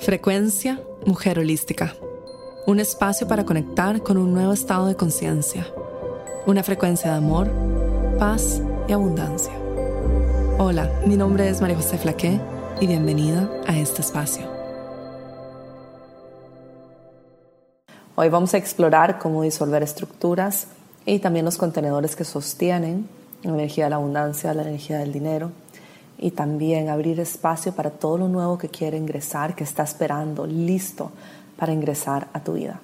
Frecuencia Mujer Holística. Un espacio para conectar con un nuevo estado de conciencia. Una frecuencia de amor, paz y abundancia. Hola, mi nombre es María José Flaqué y bienvenida a este espacio. Hoy vamos a explorar cómo disolver estructuras y también los contenedores que sostienen la energía de la abundancia, la energía del dinero y también abrir espacio para todo lo nuevo que quiere ingresar, que está esperando, listo para ingresar a tu vida.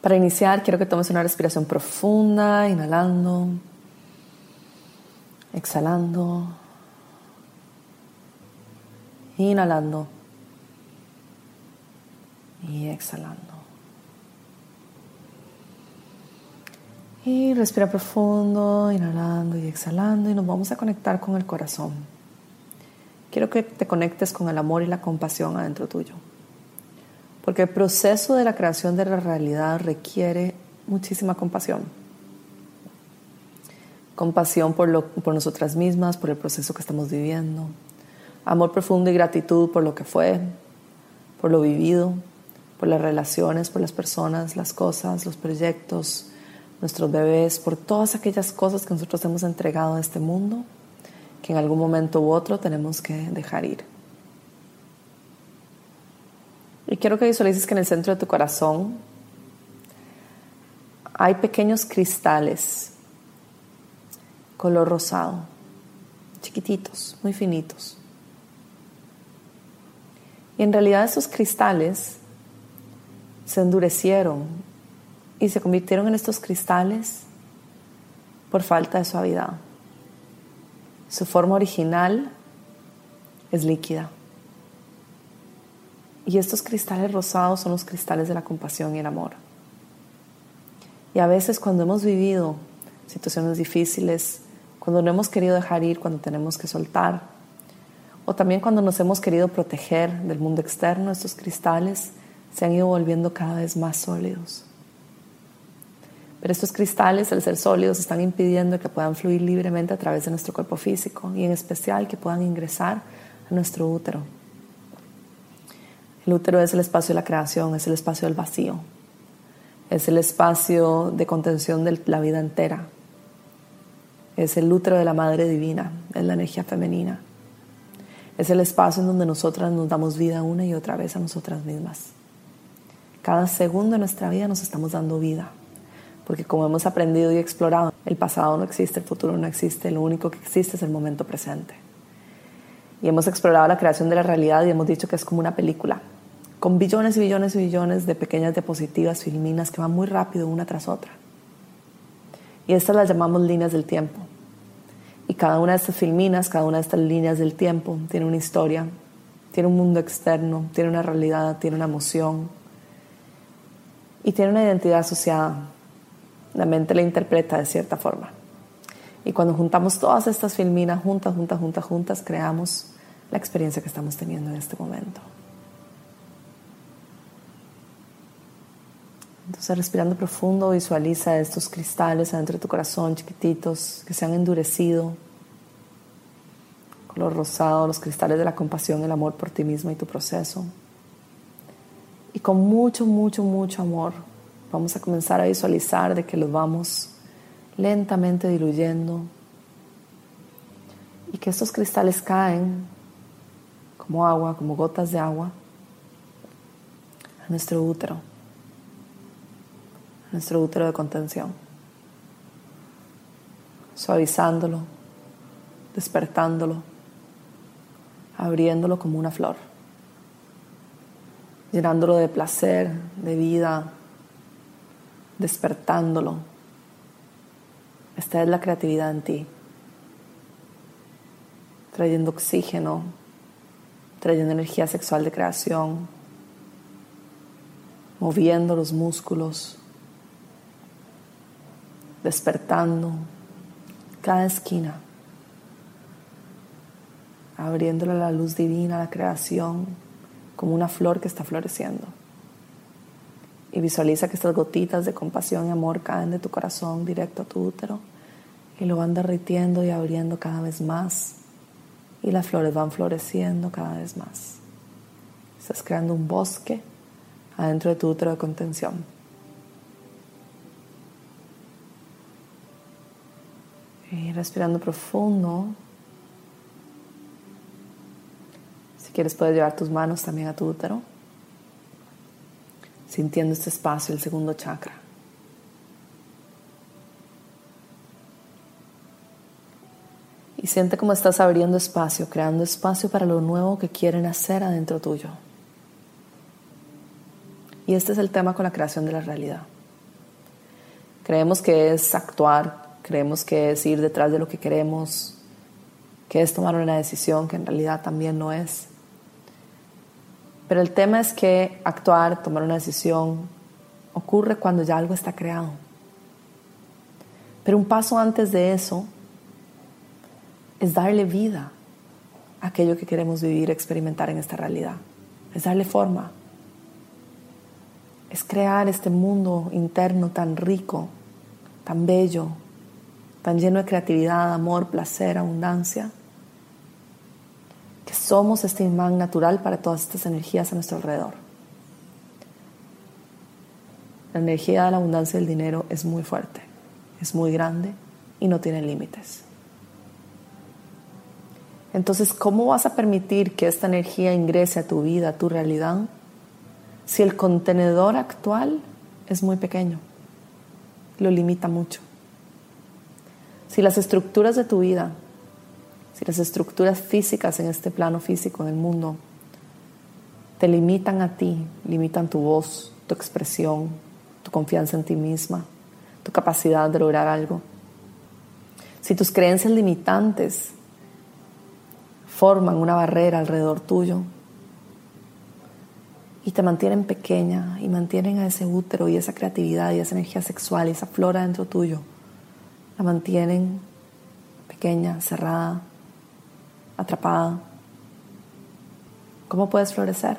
Para iniciar, quiero que tomes una respiración profunda, inhalando, exhalando, inhalando y exhalando. Y respira profundo, inhalando y exhalando y nos vamos a conectar con el corazón. Quiero que te conectes con el amor y la compasión adentro tuyo. Porque el proceso de la creación de la realidad requiere muchísima compasión. Compasión por, lo, por nosotras mismas, por el proceso que estamos viviendo. Amor profundo y gratitud por lo que fue, por lo vivido, por las relaciones, por las personas, las cosas, los proyectos, nuestros bebés, por todas aquellas cosas que nosotros hemos entregado a este mundo, que en algún momento u otro tenemos que dejar ir. Y quiero que visualices que en el centro de tu corazón hay pequeños cristales color rosado, chiquititos, muy finitos. Y en realidad esos cristales se endurecieron y se convirtieron en estos cristales por falta de suavidad. Su forma original es líquida. Y estos cristales rosados son los cristales de la compasión y el amor. Y a veces cuando hemos vivido situaciones difíciles, cuando no hemos querido dejar ir, cuando tenemos que soltar, o también cuando nos hemos querido proteger del mundo externo, estos cristales se han ido volviendo cada vez más sólidos. Pero estos cristales, al ser sólidos, están impidiendo que puedan fluir libremente a través de nuestro cuerpo físico y en especial que puedan ingresar a nuestro útero. El útero es el espacio de la creación, es el espacio del vacío, es el espacio de contención de la vida entera, es el útero de la Madre Divina, es la energía femenina, es el espacio en donde nosotras nos damos vida una y otra vez a nosotras mismas. Cada segundo de nuestra vida nos estamos dando vida porque como hemos aprendido y explorado, el pasado no existe, el futuro no existe, lo único que existe es el momento presente. Y hemos explorado la creación de la realidad y hemos dicho que es como una película, con billones y billones y billones de pequeñas diapositivas filminas que van muy rápido una tras otra. Y estas las llamamos líneas del tiempo. Y cada una de estas filminas, cada una de estas líneas del tiempo tiene una historia, tiene un mundo externo, tiene una realidad, tiene una emoción y tiene una identidad asociada la mente la interpreta de cierta forma. Y cuando juntamos todas estas filminas juntas, juntas, juntas, juntas, creamos la experiencia que estamos teniendo en este momento. Entonces, respirando profundo, visualiza estos cristales adentro de tu corazón, chiquititos, que se han endurecido, color rosado, los cristales de la compasión, el amor por ti mismo y tu proceso. Y con mucho, mucho, mucho amor, Vamos a comenzar a visualizar de que los vamos lentamente diluyendo y que estos cristales caen como agua, como gotas de agua a nuestro útero, a nuestro útero de contención, suavizándolo, despertándolo, abriéndolo como una flor, llenándolo de placer, de vida, despertándolo. Esta es la creatividad en ti, trayendo oxígeno, trayendo energía sexual de creación, moviendo los músculos, despertando cada esquina, abriéndole la luz divina a la creación como una flor que está floreciendo. Y visualiza que estas gotitas de compasión y amor caen de tu corazón directo a tu útero y lo van derritiendo y abriendo cada vez más. Y las flores van floreciendo cada vez más. Estás creando un bosque adentro de tu útero de contención. Y respirando profundo. Si quieres puedes llevar tus manos también a tu útero, sintiendo este espacio, el segundo chakra. Y siente cómo estás abriendo espacio, creando espacio para lo nuevo que quieren hacer adentro tuyo. Y este es el tema con la creación de la realidad. Creemos que es actuar, creemos que es ir detrás de lo que queremos, que es tomar una decisión que en realidad también no es. Pero el tema es que actuar, tomar una decisión, ocurre cuando ya algo está creado. Pero un paso antes de eso es darle vida a aquello que queremos vivir, experimentar en esta realidad. Es darle forma. Es crear este mundo interno tan rico, tan bello, tan lleno de creatividad, amor, placer, abundancia, somos este imán natural para todas estas energías a nuestro alrededor. La energía de la abundancia del dinero es muy fuerte, es muy grande y no tiene límites. Entonces, ¿cómo vas a permitir que esta energía ingrese a tu vida, a tu realidad, si el contenedor actual es muy pequeño? Lo limita mucho. Si las estructuras de tu vida, si las estructuras físicas en este plano físico, en el mundo, te limitan a ti, limitan tu voz, tu expresión, tu confianza en ti misma, tu capacidad de lograr algo. Si tus creencias limitantes forman una barrera alrededor tuyo y te mantienen pequeña y mantienen a ese útero y esa creatividad y esa energía sexual y esa flora dentro tuyo. La mantienen pequeña, cerrada, atrapada. ¿Cómo puedes florecer?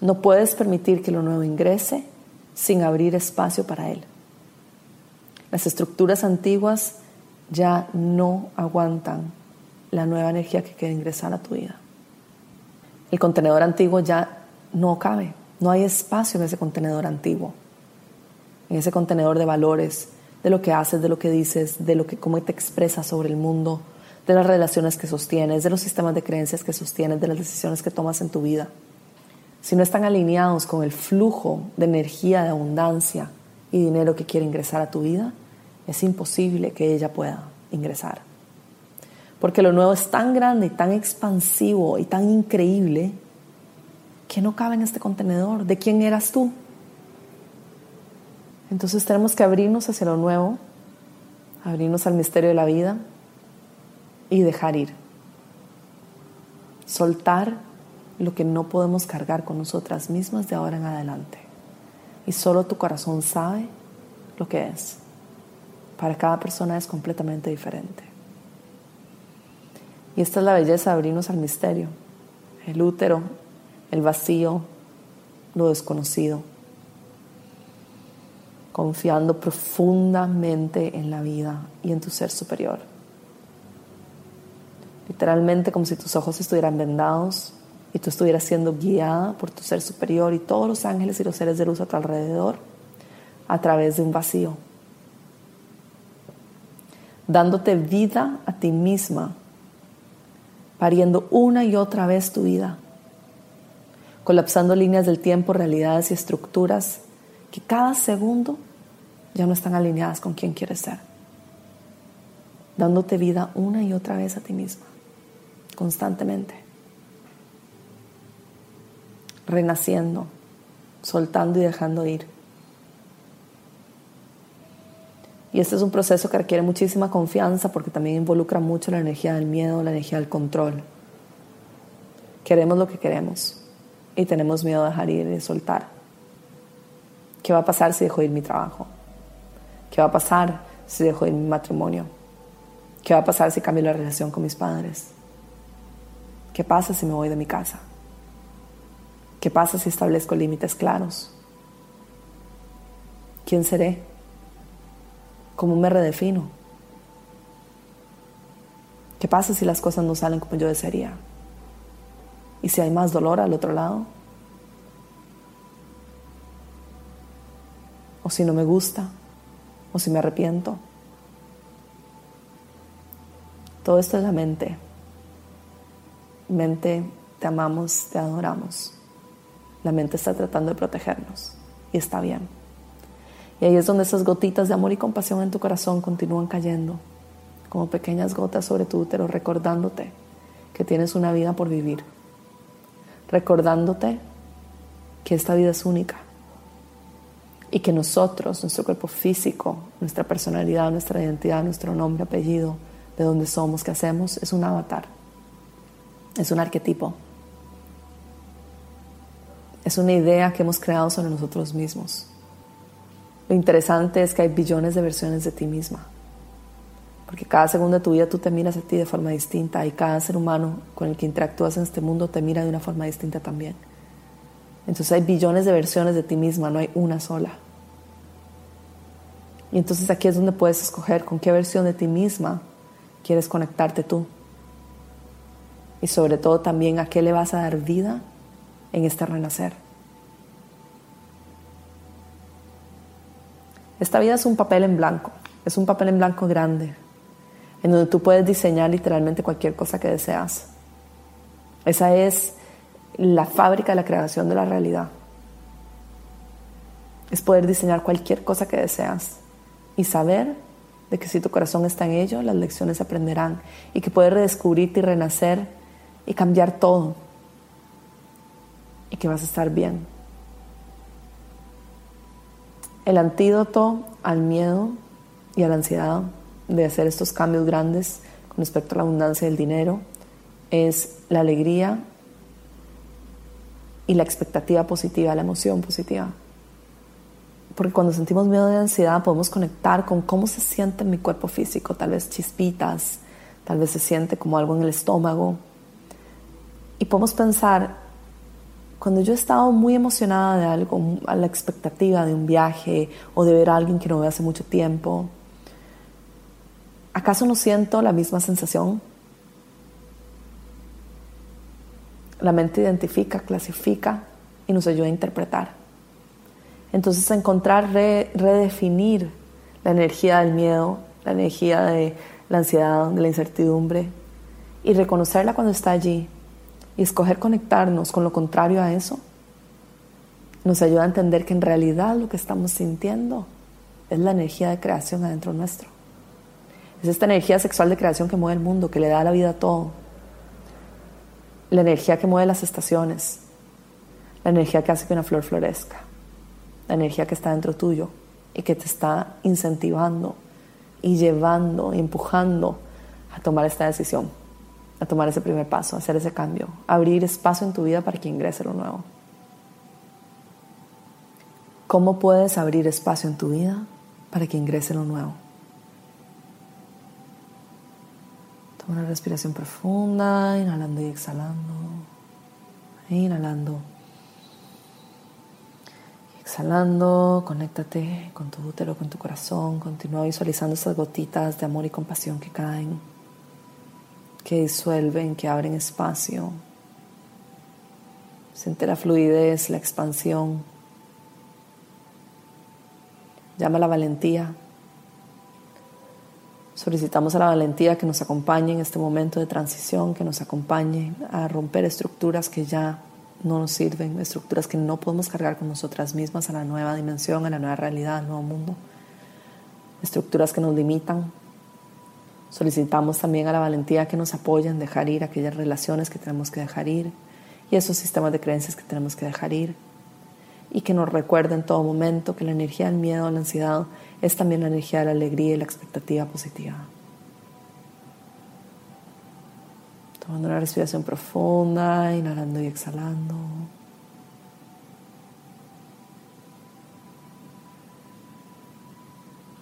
No puedes permitir que lo nuevo ingrese sin abrir espacio para él. Las estructuras antiguas ya no aguantan la nueva energía que quiere ingresar a tu vida. El contenedor antiguo ya no cabe, no hay espacio en ese contenedor antiguo, en ese contenedor de valores, de lo que haces, de lo que dices, de lo que cómo te expresas sobre el mundo, de las relaciones que sostienes, de los sistemas de creencias que sostienes, de las decisiones que tomas en tu vida. Si no están alineados con el flujo de energía, de abundancia y dinero que quiere ingresar a tu vida, es imposible que ella pueda ingresar. Porque lo nuevo es tan grande tan expansivo y tan increíble que no cabe en este contenedor. ¿De quién eras tú? Entonces tenemos que abrirnos hacia lo nuevo, abrirnos al misterio de la vida y dejar ir. Soltar lo que no podemos cargar con nosotras mismas de ahora en adelante. Y solo tu corazón sabe lo que es. Para cada persona es completamente diferente. Y esta es la belleza de abrirnos al misterio, el útero, el vacío, lo desconocido, confiando profundamente en la vida y en tu ser superior. Literalmente como si tus ojos estuvieran vendados y tú estuvieras siendo guiada por tu ser superior y todos los ángeles y los seres de luz a tu alrededor a través de un vacío dándote vida a ti misma, pariendo una y otra vez tu vida, colapsando líneas del tiempo, realidades y estructuras que cada segundo ya no están alineadas con quien quieres ser, dándote vida una y otra vez a ti misma, constantemente, renaciendo, soltando y dejando ir. Y este es un proceso que requiere muchísima confianza porque también involucra mucho la energía del miedo, la energía del control. Queremos lo que queremos y tenemos miedo de dejar ir y de soltar. ¿Qué va a pasar si dejo ir mi trabajo? ¿Qué va a pasar si dejo ir mi matrimonio? ¿Qué va a pasar si cambio la relación con mis padres? ¿Qué pasa si me voy de mi casa? ¿Qué pasa si establezco límites claros? ¿Quién seré? ¿Cómo me redefino? ¿Qué pasa si las cosas no salen como yo desearía? ¿Y si hay más dolor al otro lado? ¿O si no me gusta? ¿O si me arrepiento? Todo esto es la mente. Mente, te amamos, te adoramos. La mente está tratando de protegernos y está bien. Y ahí es donde esas gotitas de amor y compasión en tu corazón continúan cayendo, como pequeñas gotas sobre tu útero, recordándote que tienes una vida por vivir, recordándote que esta vida es única y que nosotros, nuestro cuerpo físico, nuestra personalidad, nuestra identidad, nuestro nombre, apellido, de dónde somos, qué hacemos, es un avatar, es un arquetipo, es una idea que hemos creado sobre nosotros mismos. Lo interesante es que hay billones de versiones de ti misma, porque cada segundo de tu vida tú te miras a ti de forma distinta y cada ser humano con el que interactúas en este mundo te mira de una forma distinta también. Entonces hay billones de versiones de ti misma, no hay una sola. Y entonces aquí es donde puedes escoger con qué versión de ti misma quieres conectarte tú. Y sobre todo también a qué le vas a dar vida en este renacer. Esta vida es un papel en blanco, es un papel en blanco grande, en donde tú puedes diseñar literalmente cualquier cosa que deseas. Esa es la fábrica de la creación de la realidad. Es poder diseñar cualquier cosa que deseas y saber de que si tu corazón está en ello, las lecciones se aprenderán y que puedes redescubrirte y renacer y cambiar todo y que vas a estar bien. El antídoto al miedo y a la ansiedad de hacer estos cambios grandes con respecto a la abundancia del dinero es la alegría y la expectativa positiva, la emoción positiva porque cuando sentimos miedo y ansiedad podemos conectar con cómo se siente en mi cuerpo físico, tal vez chispitas, tal vez se siente como algo en el estómago. Y podemos pensar, cuando yo he estado muy emocionada de algo, a la expectativa de un viaje o de ver a alguien que no veo hace mucho tiempo, ¿acaso no siento la misma sensación? La mente identifica, clasifica y nos ayuda a interpretar. Entonces encontrar, redefinir la energía del miedo, la energía de la ansiedad, de la incertidumbre y reconocerla cuando está allí y escoger conectarnos con lo contrario a eso, nos ayuda a entender que en realidad lo que estamos sintiendo es la energía de creación adentro nuestro. Es esta energía sexual de creación que mueve el mundo, que le da la vida a todo. La energía que mueve las estaciones. La energía que hace que una flor florezca la energía que está dentro tuyo y que te está incentivando y llevando, empujando a tomar esta decisión, a tomar ese primer paso, a hacer ese cambio, abrir espacio en tu vida para que ingrese lo nuevo. ¿Cómo puedes abrir espacio en tu vida para que ingrese lo nuevo? Toma una respiración profunda, inhalando y exhalando. Inhalando Exhalando, conéctate con tu útero, con tu corazón. Continúa visualizando esas gotitas de amor y compasión que caen, que disuelven, que abren espacio. Siente la fluidez, la expansión. Llama a la valentía. Solicitamos a la valentía que nos acompañe en este momento de transición, que nos acompañe a romper estructuras que ya no nos sirven, estructuras que no podemos cargar con nosotras mismas a la nueva dimensión, a la nueva realidad, al nuevo mundo, estructuras que nos limitan. Solicitamos también a la valentía que nos apoye en dejar ir aquellas relaciones que tenemos que dejar ir y esos sistemas de creencias que tenemos que dejar ir y que nos recuerde en todo momento que la energía del miedo, la ansiedad, es también la energía de la alegría y la expectativa positiva. Tomando una respiración profunda, inhalando y exhalando.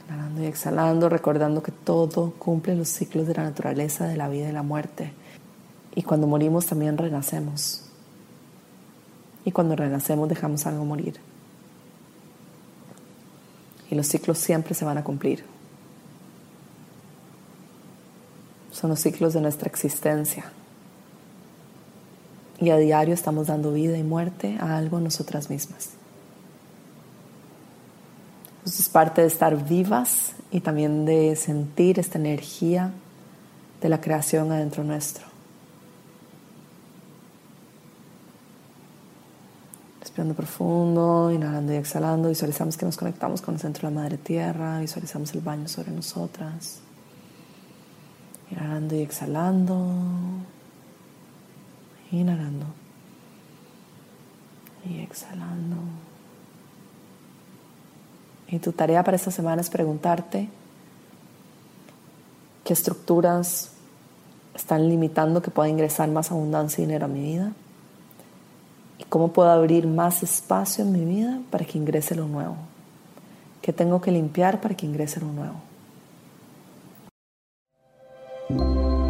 Inhalando y exhalando, recordando que todo cumple los ciclos de la naturaleza, de la vida y la muerte. Y cuando morimos también renacemos. Y cuando renacemos dejamos algo morir. Y los ciclos siempre se van a cumplir. Son los ciclos de nuestra existencia. y a diario estamos dando vida y muerte a algo nosotras mismas. Es parte de estar vivas y también de sentir esta energía de la creación adentro nuestro. Respirando profundo, inhalando y exhalando, visualizamos que nos conectamos con el centro de la Madre Tierra, visualizamos el baño sobre nosotras. Inhalando y exhalando. Inhalando. Y exhalando. Y tu tarea para esta semana es preguntarte qué estructuras están limitando que pueda ingresar más abundancia y dinero a mi vida. Y cómo puedo abrir más espacio en mi vida para que ingrese lo nuevo. ¿Qué tengo que limpiar para que ingrese lo nuevo?